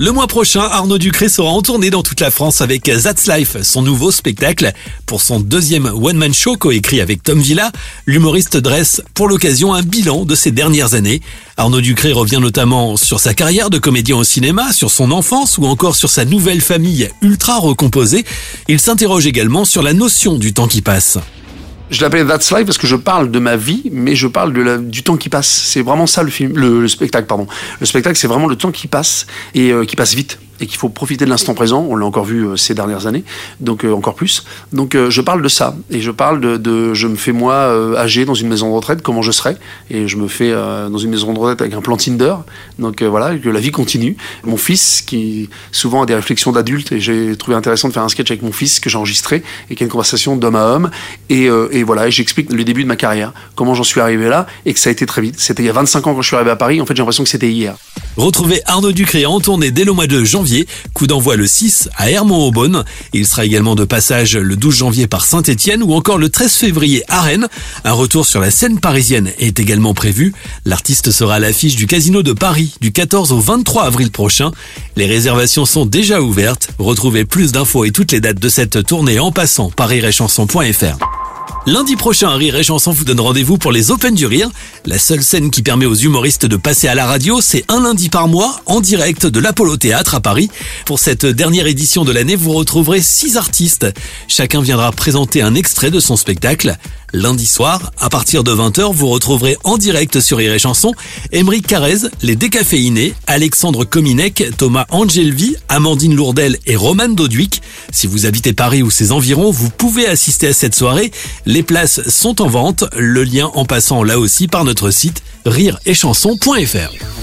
Le mois prochain, Arnaud Ducré sera en tournée dans toute la France avec That's Life, son nouveau spectacle. Pour son deuxième one-man show coécrit avec Tom Villa, l'humoriste dresse pour l'occasion un bilan de ses dernières années. Arnaud Ducré revient notamment sur sa carrière de comédien au cinéma, sur son enfance ou encore sur sa nouvelle famille ultra recomposée. Il s'interroge également sur la notion du temps qui passe. Je l'appelle That's Life parce que je parle de ma vie, mais je parle du temps qui passe. C'est vraiment ça le film, le, le spectacle, pardon. Le spectacle, c'est vraiment le temps qui passe et euh, qui passe vite et qu'il faut profiter de l'instant présent. On l'a encore vu euh, ces dernières années, donc euh, encore plus. Donc euh, je parle de ça et je parle de, je me fais moi âgé dans une maison de retraite, comment je serai et je me fais dans une maison de retraite avec un plan Tinder. Donc voilà, que la vie continue. Mon fils qui souvent a des réflexions d'adulte et j'ai trouvé intéressant de faire un sketch avec mon fils que j'ai enregistré et qui a une conversation d'homme à homme et, et voilà, j'explique le début de ma carrière, comment j'en suis arrivé là et que ça a été très vite. C'était il y a 25 ans quand je suis arrivé à Paris. En fait, j'ai l'impression que c'était hier. Retrouvez Arnaud Ducré en tournée dès le mois de janvier. Coup d'envoi le 6 à Hermont-Aubonne. Il sera également de passage le 12 janvier par Saint-Étienne ou encore le 13 février à Rennes. Un retour sur la scène parisienne est également prévu. L'artiste sera à l'affiche du Casino de Paris du 14 au 23 avril prochain. Les réservations sont déjà ouvertes. Retrouvez plus d'infos et toutes les dates de cette tournée en passant par iréchanson.fr. Lundi prochain, Rire et Chanson vous donne rendez-vous pour les Open du Rire. La seule scène qui permet aux humoristes de passer à la radio, c'est un lundi par mois en direct de l'Apollo Théâtre à Paris. Pour cette dernière édition de l'année, vous retrouverez six artistes. Chacun viendra présenter un extrait de son spectacle. Lundi soir, à partir de 20h, vous retrouverez en direct sur Rire et Chanson Émeric Carrez, les décaféinés, Alexandre Kominek, Thomas Angelvi, Amandine Lourdel et Roman Doduic. Si vous habitez Paris ou ses environs, vous pouvez assister à cette soirée. Les places sont en vente, le lien en passant là aussi par notre site rireetchanson.fr.